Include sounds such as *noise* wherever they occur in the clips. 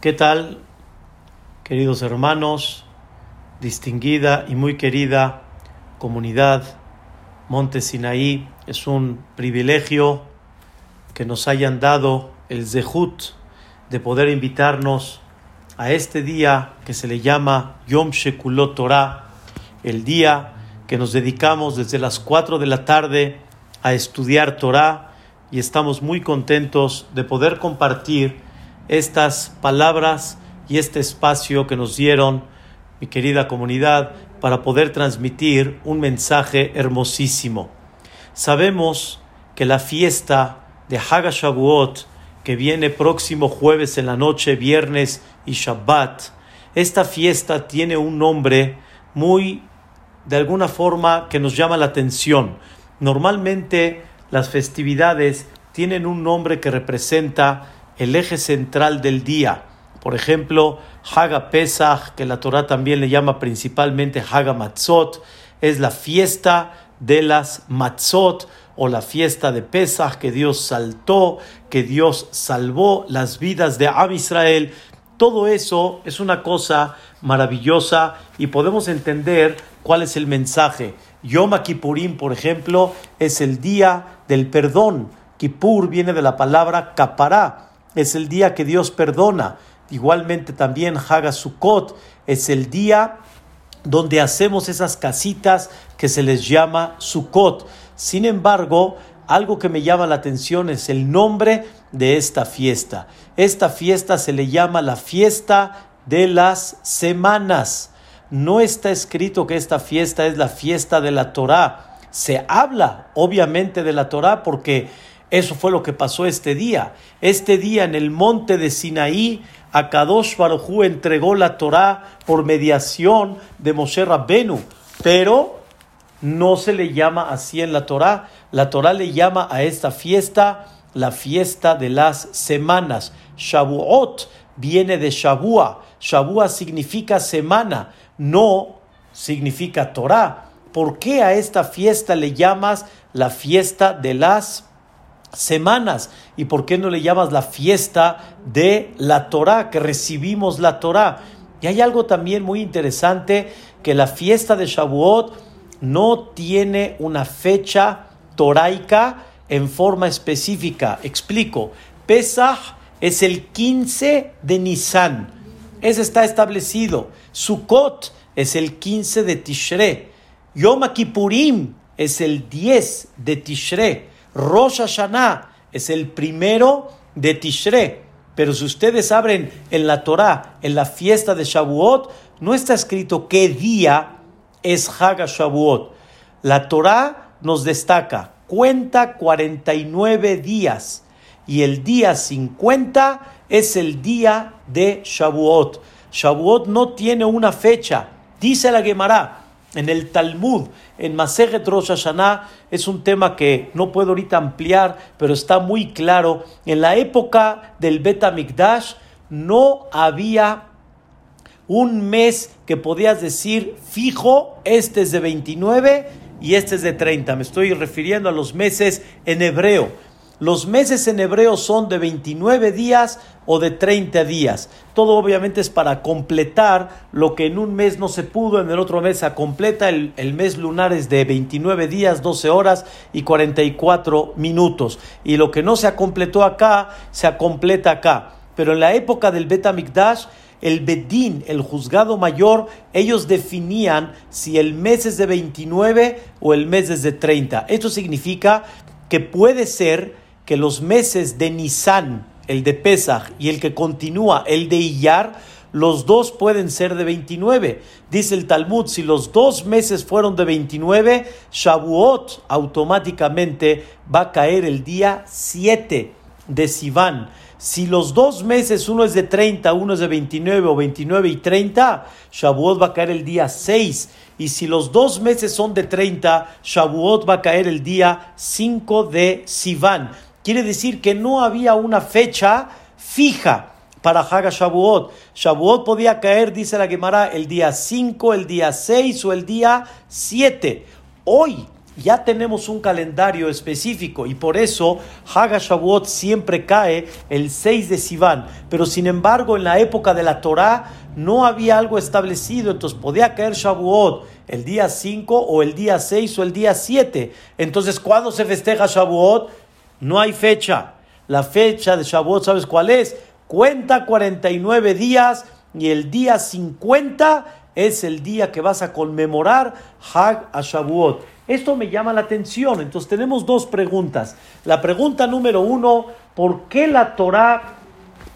¿Qué tal, queridos hermanos, distinguida y muy querida comunidad Monte Sinaí? Es un privilegio que nos hayan dado el zehut de poder invitarnos a este día que se le llama Yom Shekulot Torah, el día que nos dedicamos desde las 4 de la tarde a estudiar Torah y estamos muy contentos de poder compartir estas palabras y este espacio que nos dieron mi querida comunidad para poder transmitir un mensaje hermosísimo. Sabemos que la fiesta de Haga Shavuot, que viene próximo jueves en la noche, viernes y Shabbat, esta fiesta tiene un nombre muy, de alguna forma, que nos llama la atención. Normalmente las festividades tienen un nombre que representa el eje central del día. Por ejemplo, Haga Pesach, que la Torah también le llama principalmente Haga Matzot, es la fiesta de las Matzot o la fiesta de Pesach que Dios saltó, que Dios salvó las vidas de Am Israel. Todo eso es una cosa maravillosa y podemos entender cuál es el mensaje. Yom Kippurim, por ejemplo, es el día del perdón. Kippur viene de la palabra kapará, es el día que Dios perdona. Igualmente también Hagasukot es el día donde hacemos esas casitas que se les llama Sukkot. Sin embargo, algo que me llama la atención es el nombre de esta fiesta. Esta fiesta se le llama la fiesta de las semanas. No está escrito que esta fiesta es la fiesta de la Torá. Se habla obviamente de la Torá porque eso fue lo que pasó este día. Este día en el monte de Sinaí, Akadosh Barujú entregó la Torá por mediación de Moshe Rabbenu, pero no se le llama así en la Torá. La Torá le llama a esta fiesta la fiesta de las semanas. Shavuot viene de Shavua. Shavua significa semana, no significa Torá. ¿Por qué a esta fiesta le llamas la fiesta de las semanas. ¿Y por qué no le llamas la fiesta de la Torah, que recibimos la Torah? Y hay algo también muy interesante, que la fiesta de Shavuot no tiene una fecha toraica en forma específica. Explico. Pesach es el 15 de Nisan. Ese está establecido. Sukkot es el 15 de Tishre. Yom Kippurim es el 10 de Tishre. Rosh Hashanah es el primero de Tishre. Pero si ustedes abren en la Torah, en la fiesta de Shavuot, no está escrito qué día es Haga Shavuot. La Torah nos destaca, cuenta 49 días y el día 50 es el día de Shavuot. Shavuot no tiene una fecha. Dice la Gemara, en el Talmud, en Maseret Rosh Hashanah, es un tema que no puedo ahorita ampliar, pero está muy claro. En la época del Bet Mikdash no había un mes que podías decir fijo, este es de 29 y este es de 30. Me estoy refiriendo a los meses en hebreo. Los meses en hebreo son de 29 días o de 30 días. Todo obviamente es para completar lo que en un mes no se pudo, en el otro mes se completa. El, mes lunar es de 29 días, 12 horas y 44 minutos. Y lo que no se completó acá, se completa acá. Pero en la época del Bet Mikdash, el Bedín, el juzgado mayor, ellos definían si el mes es de 29 o el mes es de 30. Esto significa que puede ser que los meses de Nisan, el de Pesach y el que continúa, el de Iyar, los dos pueden ser de 29. Dice el Talmud, si los dos meses fueron de 29, Shavuot automáticamente va a caer el día 7 de Sivan. Si los dos meses, uno es de 30, uno es de 29 o 29 y 30, Shavuot va a caer el día 6. Y si los dos meses son de 30, Shavuot va a caer el día 5 de Sivan. Quiere decir que no había una fecha fija para Haga Shavuot. Shavuot podía caer, dice la Gemara, el día 5, el día 6 o el día 7. Hoy ya tenemos un calendario específico y por eso Haga Shavuot siempre cae el 6 de Sivan. Pero sin embargo, en la época de la Torá no había algo establecido, entonces podía caer Shavuot el día 5 o el día 6 o el día 7. Entonces, ¿cuándo se festeja Shavuot? No hay fecha. La fecha de Shavuot, ¿sabes cuál es? Cuenta 49 días y el día 50 es el día que vas a conmemorar Hag a Shavuot. Esto me llama la atención. Entonces tenemos dos preguntas. La pregunta número uno, ¿por qué la Torah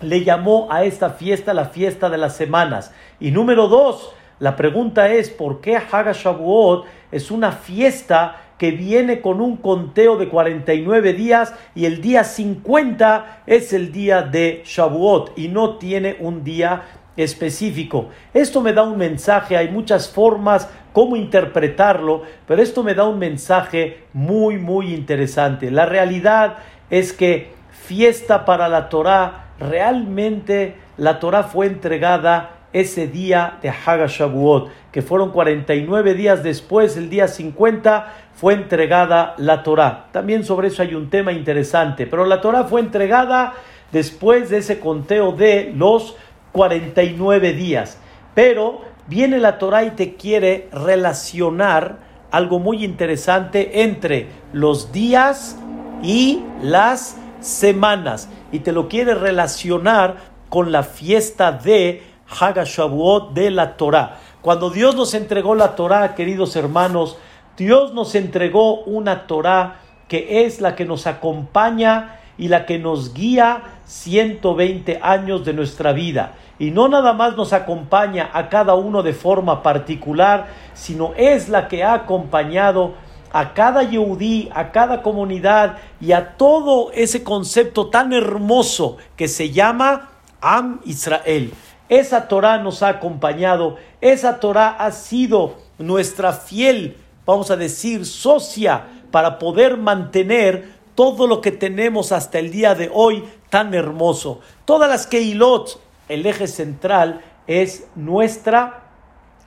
le llamó a esta fiesta la fiesta de las semanas? Y número dos, la pregunta es, ¿por qué Hag Shavuot es una fiesta que viene con un conteo de 49 días y el día 50 es el día de Shavuot y no tiene un día específico. Esto me da un mensaje, hay muchas formas cómo interpretarlo, pero esto me da un mensaje muy, muy interesante. La realidad es que fiesta para la Torah, realmente la Torah fue entregada ese día de Hagashavuot, que fueron 49 días después, el día 50, fue entregada la Torah. También sobre eso hay un tema interesante, pero la Torah fue entregada después de ese conteo de los 49 días. Pero viene la Torah y te quiere relacionar algo muy interesante entre los días y las semanas. Y te lo quiere relacionar con la fiesta de Hagashavuot de la Torah. Cuando Dios nos entregó la Torah, queridos hermanos, Dios nos entregó una Torah que es la que nos acompaña y la que nos guía 120 años de nuestra vida y no nada más nos acompaña a cada uno de forma particular, sino es la que ha acompañado a cada yehudí, a cada comunidad y a todo ese concepto tan hermoso que se llama Am Israel. Esa Torah nos ha acompañado, esa Torah ha sido nuestra fiel, vamos a decir, socia para poder mantener todo lo que tenemos hasta el día de hoy tan hermoso. Todas las Keilot, el eje central es nuestra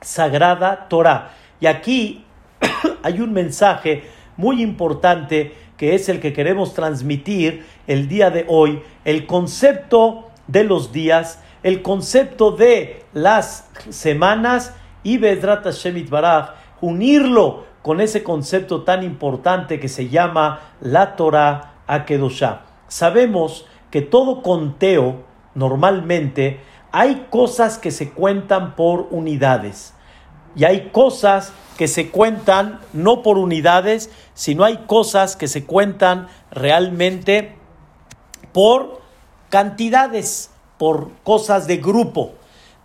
sagrada Torah. Y aquí *coughs* hay un mensaje muy importante que es el que queremos transmitir el día de hoy, el concepto de los días, el concepto de las semanas y Bedrat Shemit Baraj, unirlo con ese concepto tan importante que se llama la Torah Akedoshah. Sabemos que todo conteo normalmente hay cosas que se cuentan por unidades y hay cosas que se cuentan no por unidades, sino hay cosas que se cuentan realmente por cantidades, por cosas de grupo.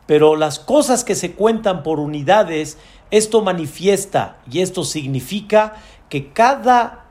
Pero las cosas que se cuentan por unidades, esto manifiesta y esto significa que cada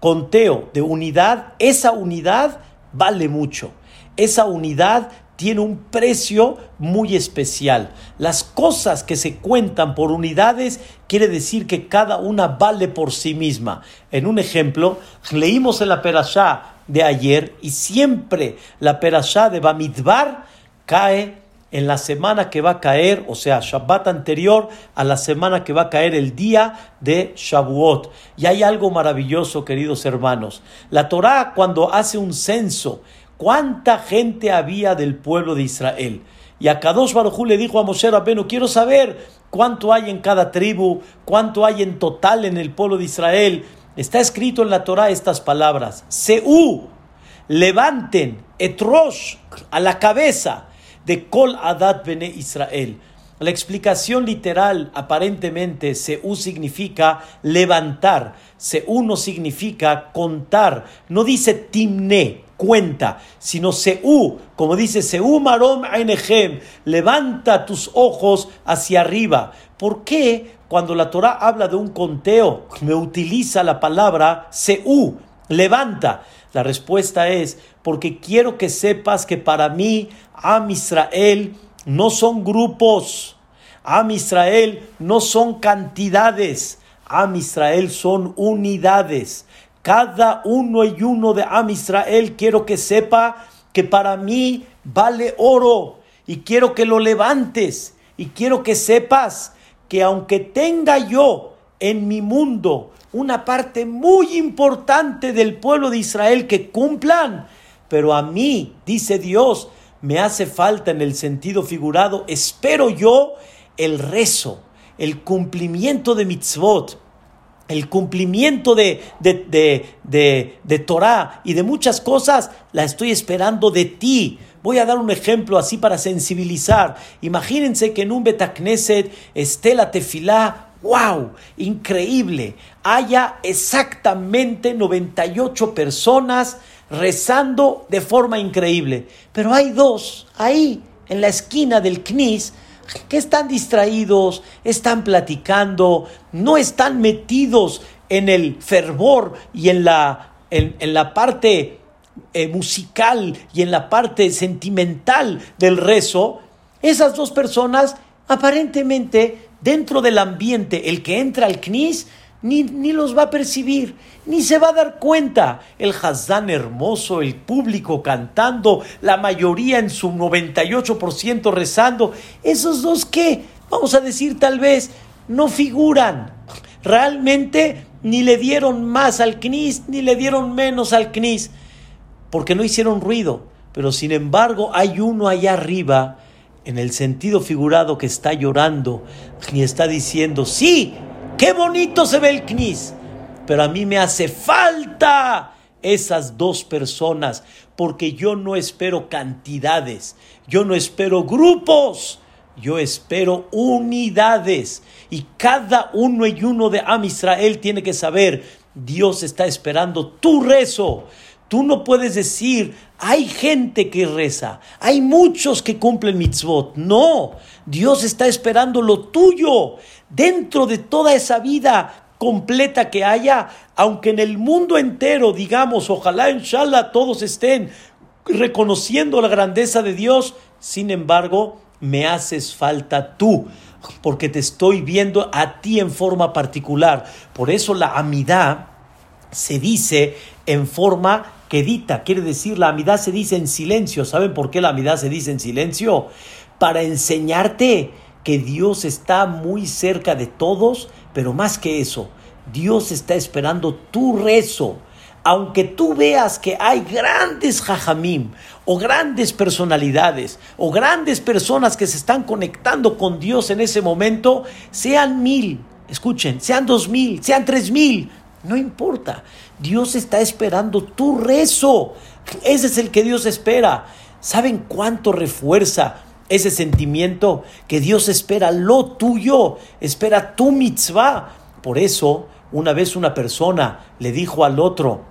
conteo de unidad, esa unidad vale mucho esa unidad tiene un precio muy especial. Las cosas que se cuentan por unidades quiere decir que cada una vale por sí misma. En un ejemplo, leímos en la perashá de ayer y siempre la perashá de Bamidbar cae en la semana que va a caer, o sea, Shabbat anterior a la semana que va a caer el día de Shavuot. Y hay algo maravilloso, queridos hermanos. La Torá cuando hace un censo cuánta gente había del pueblo de Israel. Y a Kadosh Baruj le dijo a Moshe Rabbeinu, quiero saber cuánto hay en cada tribu, cuánto hay en total en el pueblo de Israel. Está escrito en la Torah estas palabras, Seú, levanten, etrosh, a la cabeza de Kol Adat Bene Israel. La explicación literal, aparentemente, Seú significa levantar. Seú no significa contar. No dice timne, cuenta, sino Seú, como dice Seú Marom Ainechem, levanta tus ojos hacia arriba. ¿Por qué cuando la Torah habla de un conteo me utiliza la palabra Seú, levanta? La respuesta es porque quiero que sepas que para mí, Am Israel, no son grupos. Am Israel no son cantidades. Am Israel son unidades. Cada uno y uno de Am Israel quiero que sepa que para mí vale oro y quiero que lo levantes y quiero que sepas que aunque tenga yo en mi mundo una parte muy importante del pueblo de Israel que cumplan, pero a mí, dice Dios, me hace falta en el sentido figurado, espero yo el rezo, el cumplimiento de mitzvot, el cumplimiento de, de, de, de, Torah y de muchas cosas, la estoy esperando de ti. Voy a dar un ejemplo así para sensibilizar. Imagínense que en un Betacneset esté la tefilá, wow, increíble. Haya exactamente 98 personas rezando de forma increíble. Pero hay dos ahí en la esquina del Knis que están distraídos, están platicando, no están metidos en el fervor y en la, en, la parte eh, musical y en la parte sentimental del rezo, esas dos personas aparentemente dentro del ambiente, el que entra al CNIS, ni, ni, los va a percibir, ni se va a dar cuenta. El Hazán hermoso, el público cantando, la mayoría en su 98% rezando. ¿Esos dos qué? Vamos a decir tal vez, no figuran. Realmente ni le dieron más al CNIS, ni le dieron menos al CNIS, porque no hicieron ruido. Pero sin embargo hay uno allá arriba, en el sentido figurado, que está llorando y está diciendo, sí, Qué bonito se ve el CNIS, pero a mí me hace falta esas dos personas, porque yo no espero cantidades, yo no espero grupos, yo espero unidades. Y cada uno y uno de Am Israel tiene que saber, Dios está esperando tu rezo. Tú no puedes decir, hay gente que reza, hay muchos que cumplen mitzvot. No, Dios está esperando lo tuyo dentro de toda esa vida completa que haya, aunque en el mundo entero, digamos, ojalá, inshallah, todos estén reconociendo la grandeza de Dios, sin embargo, me haces falta tú, porque te estoy viendo a ti en forma particular. Por eso la amidad se dice en forma quedita, quiere decir, la amidad se dice en silencio. ¿Saben por qué la amidad se dice en silencio? Para enseñarte que Dios está muy cerca de todos, pero más que eso, Dios está esperando tu rezo. Aunque tú veas que hay grandes jajamim o grandes personalidades o grandes personas que se están conectando con Dios en ese momento, sean mil, escuchen, sean dos mil, sean tres mil, no importa. Dios está esperando tu rezo. Ese es el que Dios espera. ¿Saben cuánto refuerza ese sentimiento que Dios espera lo tuyo, espera tu mitzvah. Por eso, una vez una persona le dijo al otro,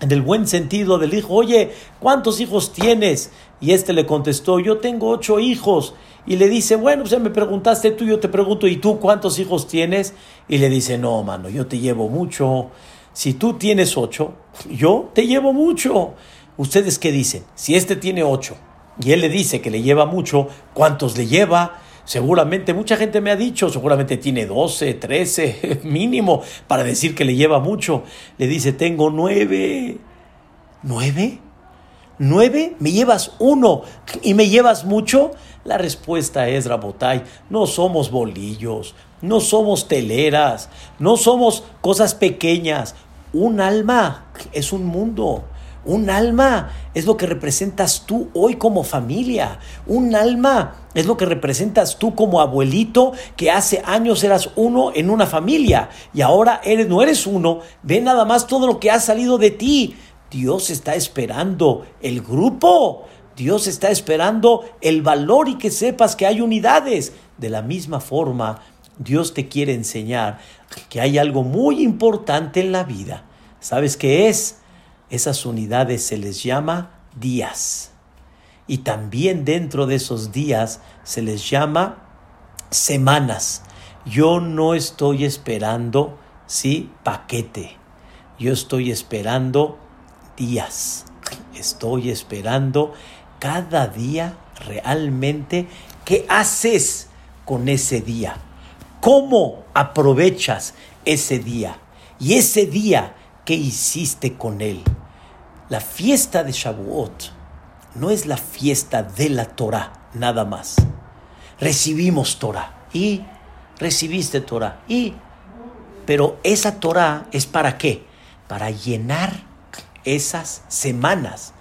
en el buen sentido del hijo, oye, ¿cuántos hijos tienes? Y este le contestó, yo tengo ocho hijos. Y le dice, bueno, pues ya me preguntaste tú, yo te pregunto, ¿y tú cuántos hijos tienes? Y le dice, no, mano, yo te llevo mucho. Si tú tienes ocho, yo te llevo mucho. ¿Ustedes qué dicen? Si este tiene ocho y él le dice que le lleva mucho, ¿cuántos le lleva? Seguramente, mucha gente me ha dicho, seguramente tiene 12, 13 *laughs* mínimo para decir que le lleva mucho. Le dice, tengo nueve. ¿Nueve? ¿Nueve? ¿Me llevas uno y me llevas mucho? La respuesta es, Rabotay, no somos bolillos, no somos teleras, no somos cosas pequeñas. Un alma es un mundo. Un alma es lo que representas tú hoy como familia. Un alma es lo que representas tú como abuelito que hace años eras uno en una familia y ahora eres, no eres uno. Ve nada más todo lo que ha salido de ti. Dios está esperando el grupo. Dios está esperando el valor y que sepas que hay unidades. De la misma forma, Dios te quiere enseñar que hay algo muy importante en la vida. ¿Sabes qué es? Esas unidades se les llama días. Y también dentro de esos días se les llama semanas. Yo no estoy esperando, sí, paquete. Yo estoy esperando días. Estoy esperando cada día realmente qué haces con ese día. ¿Cómo aprovechas ese día? Y ese día, ¿qué hiciste con él? La fiesta de Shavuot no es la fiesta de la Torah, nada más. Recibimos Torah y recibiste Torah y Pero esa Torah es para qué? Para llenar esas semanas,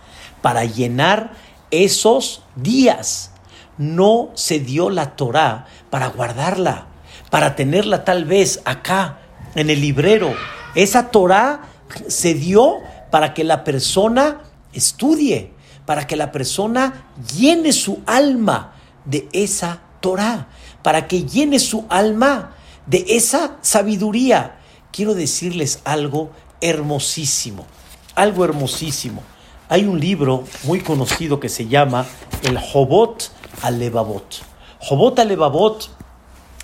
para llenar esos días. No se dio la Torah para guardarla, para tenerla tal vez acá en el librero. Esa Torah se dio para que la persona estudie, para que la persona llene su alma de esa Torah, para que llene su alma de esa sabiduría. Quiero decirles algo hermosísimo, algo hermosísimo. Hay un libro muy conocido que se llama El Jobot Alevabot. Jobot Alevabot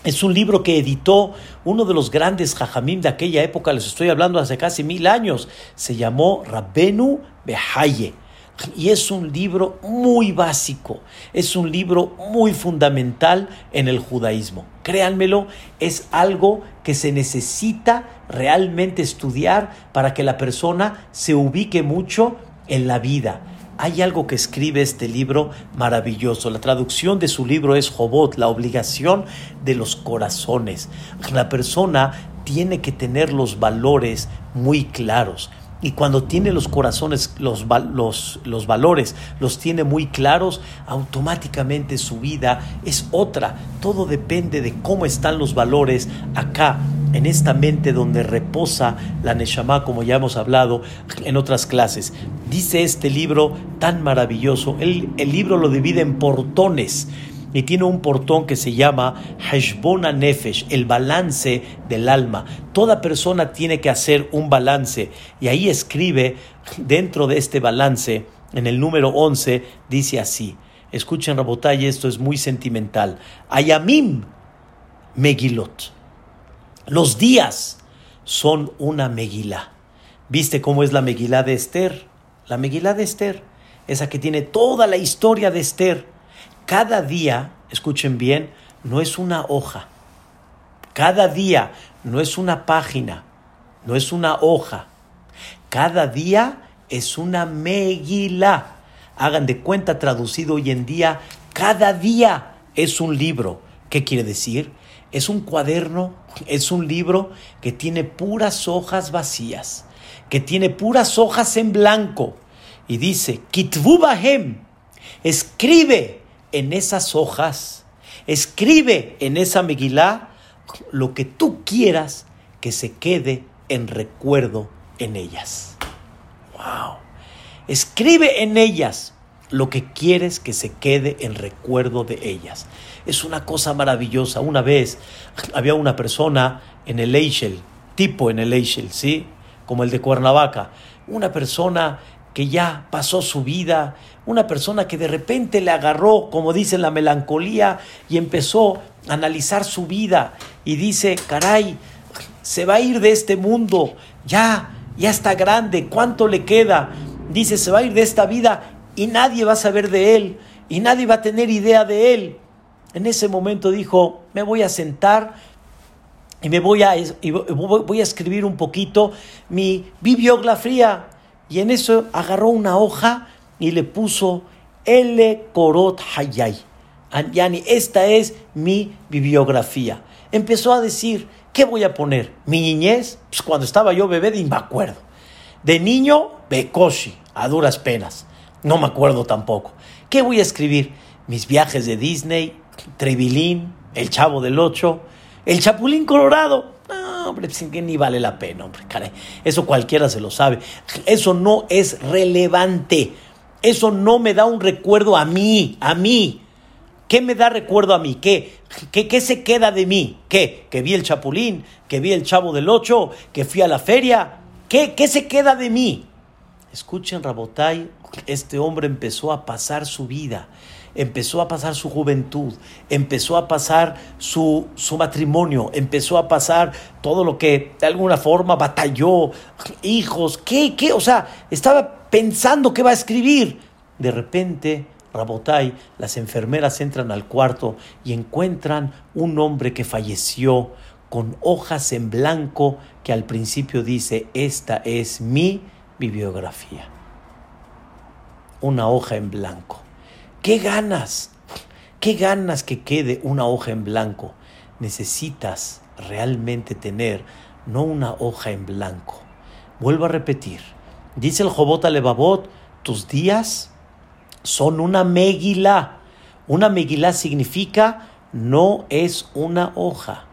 es un libro que editó uno de los grandes jajamim de aquella época, les estoy hablando hace casi mil años. Se llamó Rabbenu Behaye. Y es un libro muy básico, es un libro muy fundamental en el judaísmo. Créanmelo, es algo que se necesita realmente estudiar para que la persona se ubique mucho en la vida. Hay algo que escribe este libro maravilloso. La traducción de su libro es Jobot, la obligación de los corazones. La persona tiene que tener los valores muy claros. Y cuando tiene los corazones, los, los, los, valores, los tiene muy claros, automáticamente su vida es otra. Todo depende de cómo están los valores acá, en esta mente donde reposa la Neshama, como ya hemos hablado en otras clases. Dice este libro tan maravilloso, el, el libro lo divide en portones y tiene un portón que se llama Heshbona Nefesh, el balance del alma. Toda persona tiene que hacer un balance y ahí escribe dentro de este balance, en el número 11, dice así. Escuchen Rabotay, esto es muy sentimental. Ayamim Megilot. Los días son una Megilá. ¿Viste cómo es la Megilá de Esther? La Megilá de Esther, esa que tiene toda la historia de Esther cada día, escuchen bien, no es una hoja. Cada día no es una página, no es una hoja. Cada día es una meguila. Hagan de cuenta traducido hoy en día, cada día es un libro. ¿Qué quiere decir? Es un cuaderno, es un libro que tiene puras hojas vacías, que tiene puras hojas en blanco. Y dice, Kitvu escribe en esas hojas, escribe en esa Megilá lo que tú quieras que se quede en recuerdo en ellas. ¡Wow! Escribe en ellas lo que quieres que se quede en recuerdo de ellas. Es una cosa maravillosa. Una vez había una persona en el Eichel, tipo en el Eichel, ¿sí? Como el de Cuernavaca. Una persona que ya pasó su vida, una persona que de repente le agarró, como dice, la melancolía y empezó a analizar su vida y dice, caray, se va a ir de este mundo, ya, ya está grande, ¿cuánto le queda? Dice, se va a ir de esta vida y nadie va a saber de él y nadie va a tener idea de él. En ese momento dijo, me voy a sentar y me voy a, voy a escribir un poquito mi bibliografía y en eso agarró una hoja y le puso L. Korot Hayay. Yani, esta es mi bibliografía. Empezó a decir, ¿qué voy a poner? Mi niñez, pues cuando estaba yo bebé, ni me acuerdo. De niño, Bekoshi, a duras penas. No me acuerdo tampoco. ¿Qué voy a escribir? Mis viajes de Disney, Trevilín, El Chavo del Ocho, El Chapulín Colorado hombre, sin pues, que ni vale la pena, hombre, caray. Eso cualquiera se lo sabe. Eso no es relevante. Eso no me da un recuerdo a mí, a mí. ¿Qué me da recuerdo a mí? ¿Qué? ¿Qué, qué se queda de mí? ¿Qué? ¿Que vi el Chapulín? ¿Que vi el Chavo del Ocho? ¿Que fui a la feria? ¿Qué, qué se queda de mí? Escuchen, Rabotay, este hombre empezó a pasar su vida empezó a pasar su juventud, empezó a pasar su, su matrimonio, empezó a pasar todo lo que de alguna forma batalló, hijos, ¿qué, qué? O sea, estaba pensando qué va a escribir. De repente, Rabotai, las enfermeras entran al cuarto y encuentran un hombre que falleció con hojas en blanco que al principio dice, esta es mi bibliografía. Una hoja en blanco. ¿Qué ganas? ¿Qué ganas que quede una hoja en blanco? Necesitas realmente tener no una hoja en blanco. Vuelvo a repetir. Dice el Jobot Alevabot, tus días son una megilá. Una megilá significa no es una hoja,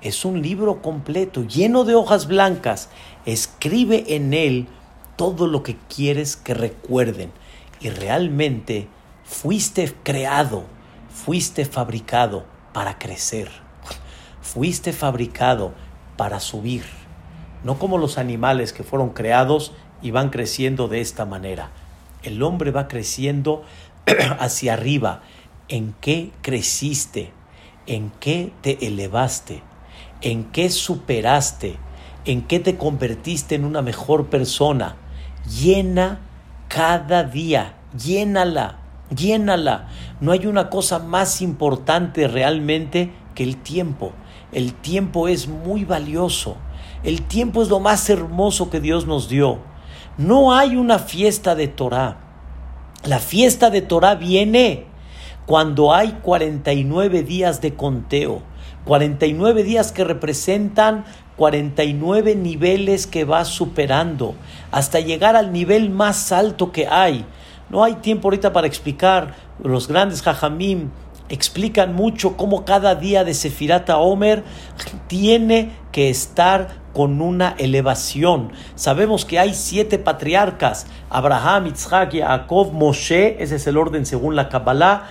es un libro completo, lleno de hojas blancas. Escribe en él todo lo que quieres que recuerden. Y realmente fuiste creado, fuiste fabricado para crecer. Fuiste fabricado para subir. No como los animales que fueron creados y van creciendo de esta manera. El hombre va creciendo *clears throat* hacia arriba. ¿En qué creciste? ¿En qué te elevaste? ¿En qué superaste? ¿En qué te convertiste en una mejor persona? Llena cada día, llénala, llénala. No hay una cosa más importante realmente que el tiempo. El tiempo es muy valioso. El tiempo es lo más hermoso que Dios nos dio. No hay una fiesta de Torah. La fiesta de Torah viene cuando hay 49 días de conteo. 49 días que representan 49 niveles que vas superando hasta llegar al nivel más alto que hay. No hay tiempo ahorita para explicar. Los grandes jajamim explican mucho cómo cada día de Sefirata Omer tiene que estar con una elevación. Sabemos que hay siete patriarcas, Abraham, Isaac, Jacob, Moshe, ese es el orden según la Kabbalah,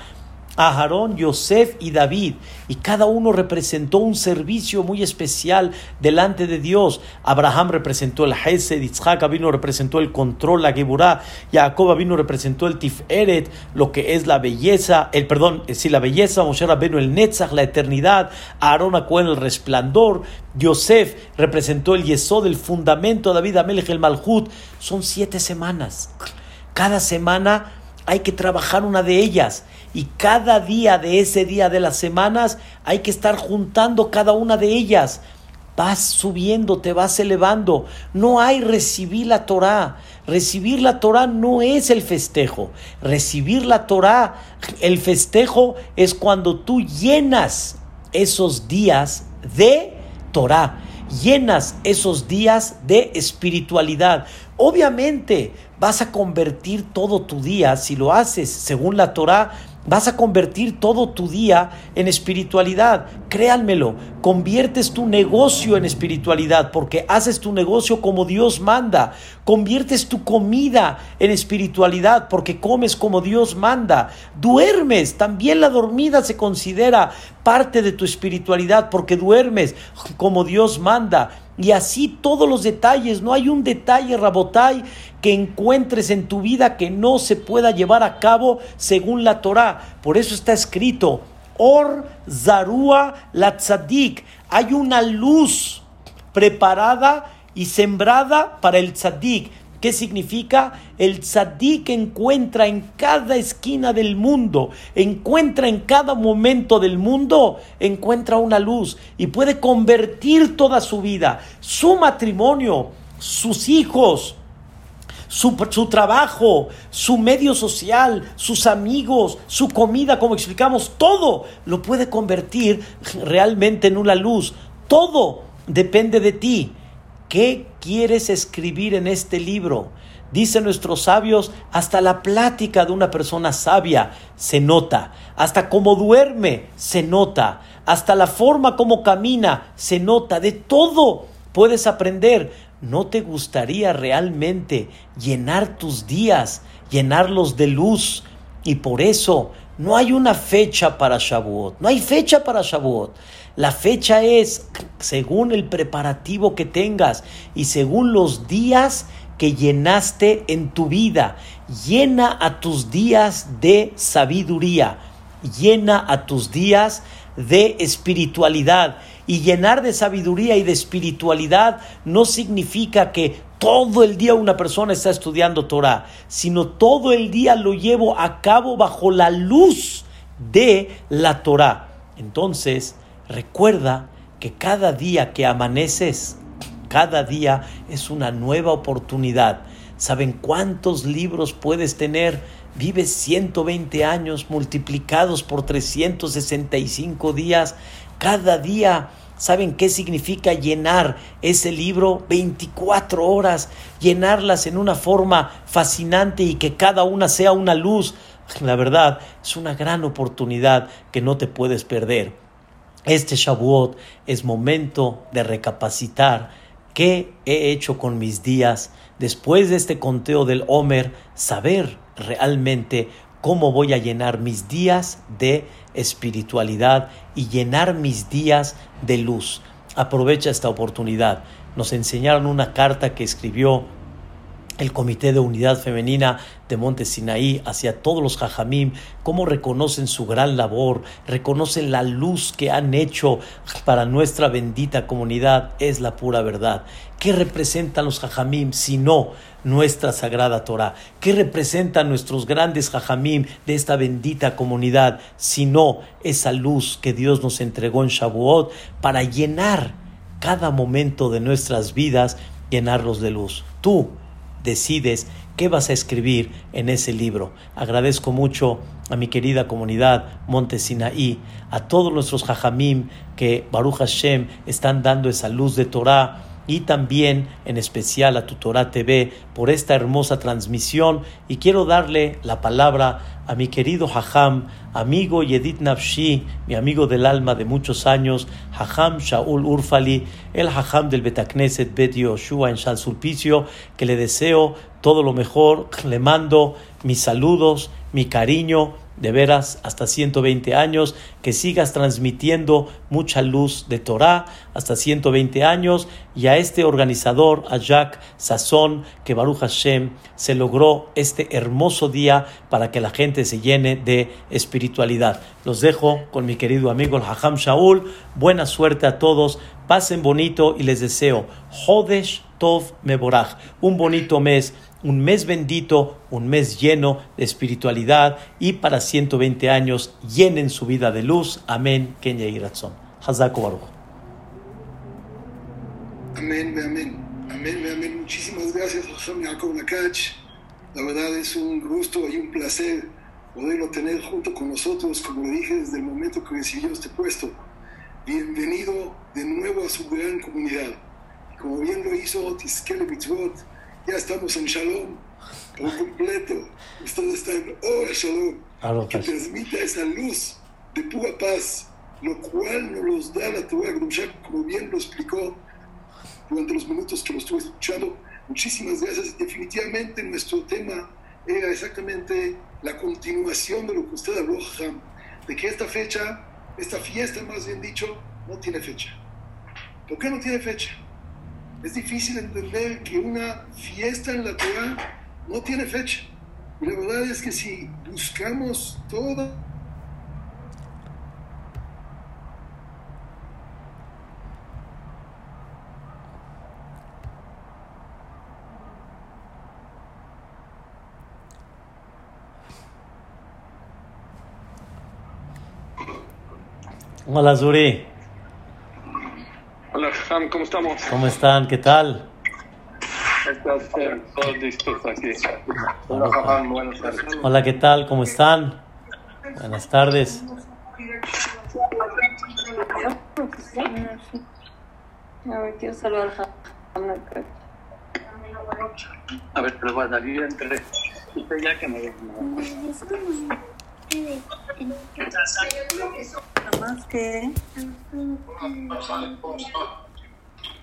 Aarón, Yosef y David. Y cada uno representó un servicio muy especial delante de Dios. Abraham representó el Hesed, Isaac vino representó el control, la Geburah, Jacob vino representó el Tiferet, lo que es la belleza, el perdón, eh, sí, la belleza, Moshe vino el Netzach, la eternidad, Aarón Acohen el resplandor, Yosef representó el Yesod, el fundamento, David Amelech el Malhut. Son siete semanas. Cada semana hay que trabajar una de ellas y cada día de ese día de las semanas hay que estar juntando cada una de ellas. Vas subiendo, te vas elevando. No hay recibir la Torah. Recibir la Torah no es el festejo. Recibir la Torah, el festejo es cuando tú llenas esos días de Torah llenas esos días de espiritualidad. Obviamente vas a convertir todo tu día, si lo haces según la Torah, Vas a convertir todo tu día en espiritualidad. Créanmelo, conviertes tu negocio en espiritualidad porque haces tu negocio como Dios manda. Conviertes tu comida en espiritualidad porque comes como Dios manda. Duermes, también la dormida se considera parte de tu espiritualidad porque duermes como Dios manda. Y así todos los detalles, no hay un detalle, Rabotai, que encuentres en tu vida que no se pueda llevar a cabo según la Torah. Por eso está escrito, Or Zarua la Tzadik. Hay una luz preparada y sembrada para el Tzadik. ¿Qué significa? El tzadik encuentra en cada esquina del mundo, encuentra en cada momento del mundo, encuentra una luz y puede convertir toda su vida, su matrimonio, sus hijos, su, su, trabajo, su medio social, sus amigos, su comida, como explicamos, todo lo puede convertir realmente en una luz. Todo depende de ti. ¿Qué quieres escribir en este libro? Dicen nuestros sabios, hasta la plática de una persona sabia se nota, hasta cómo duerme se nota, hasta la forma como camina se nota, de todo puedes aprender. ¿No te gustaría realmente llenar tus días, llenarlos de luz? Y por eso no hay una fecha para Shavuot, no hay fecha para Shavuot. La fecha es según el preparativo que tengas y según los días que llenaste en tu vida. Llena a tus días de sabiduría, llena a tus días de espiritualidad. Y llenar de sabiduría y de espiritualidad no significa que todo el día una persona está estudiando Torah, sino todo el día lo llevo a cabo bajo la luz de la Torah. Entonces, Recuerda que cada día que amaneces, cada día es una nueva oportunidad. ¿Saben cuántos libros puedes tener? Vives 120 años multiplicados por 365 días. Cada día ¿Saben qué significa llenar ese libro 24 horas? Llenarlas en una forma fascinante y que cada una sea una luz. La verdad, es una gran oportunidad que no te puedes perder. Este Shavuot es momento de recapacitar qué he hecho con mis días después de este conteo del Homer, saber realmente cómo voy a llenar mis días de espiritualidad y llenar mis días de luz. Aprovecha esta oportunidad. Nos enseñaron una carta que escribió el Comité de Unidad Femenina de Monte Sinaí hacia todos los jajamim, cómo reconocen su gran labor, reconocen la luz que han hecho para nuestra bendita comunidad, es la pura verdad. ¿Qué representan los jajamim si no nuestra sagrada Torah? ¿Qué representan nuestros grandes jajamim de esta bendita comunidad si no esa luz que Dios nos entregó en Shavuot para llenar cada momento de nuestras vidas, llenarlos de luz? Tú, decides qué vas a escribir en ese libro. Agradezco mucho a mi querida comunidad Monte Sinaí, a todos nuestros jajamim que Baruch Hashem están dando esa luz de Torah y también en especial a tu Torah TV por esta hermosa transmisión. Y quiero darle la palabra a mi querido Hajam, amigo Yedit Nafshi, mi amigo del alma de muchos años, Hajam Shaul Urfali, el Hajam del Betakneset Bet Yoshua en Sulpicio, que le deseo todo lo mejor, le mando mis saludos, mi cariño, de veras hasta 120 años, que sigas transmitiendo mucha luz de Torah hasta 120 años y a este organizador, a Jacques Sasson, que Baruch Hashem se logró este hermoso día para que la gente se llene de espiritualidad. Los dejo con mi querido amigo el Hajam Shaul. Buena suerte a todos, pasen bonito y les deseo Hodesh Tov Meborach, un bonito mes un mes bendito, un mes lleno de espiritualidad y para 120 años llenen su vida de luz. Amén. Kenya y Ratzon. Hazako Baruch. Amén, amén. Amén, amén. Muchísimas gracias, José Jacob Nakach. La verdad es un gusto y un placer poderlo tener junto con nosotros, como le dije desde el momento que recibió este puesto. Bienvenido de nuevo a su gran comunidad. Como bien lo hizo Tiskele Mitzvot, ya estamos en Shalom por completo. Ustedes están en Ora Shalom, que transmite esa luz de pura paz, lo cual nos los da la Torah como bien lo explicó durante los minutos que lo estuve escuchando. Muchísimas gracias. Definitivamente nuestro tema era exactamente la continuación de lo que usted habló, de que esta fecha, esta fiesta más bien dicho, no tiene fecha. ¿Por qué no tiene fecha? Es difícil entender que una fiesta en la Torah no tiene fecha. Y la verdad es que si buscamos toda Hola Zuri. ¿Cómo estamos? ¿Cómo están? ¿Qué tal? Estás todos listos aquí. Hola, Ham, buenas tardes. Hola, ¿qué tal? ¿Cómo están? Buenas tardes. A ver, quiero saludar a A ver, pero bueno, aquí entre. Usted ya que me. Nada más que.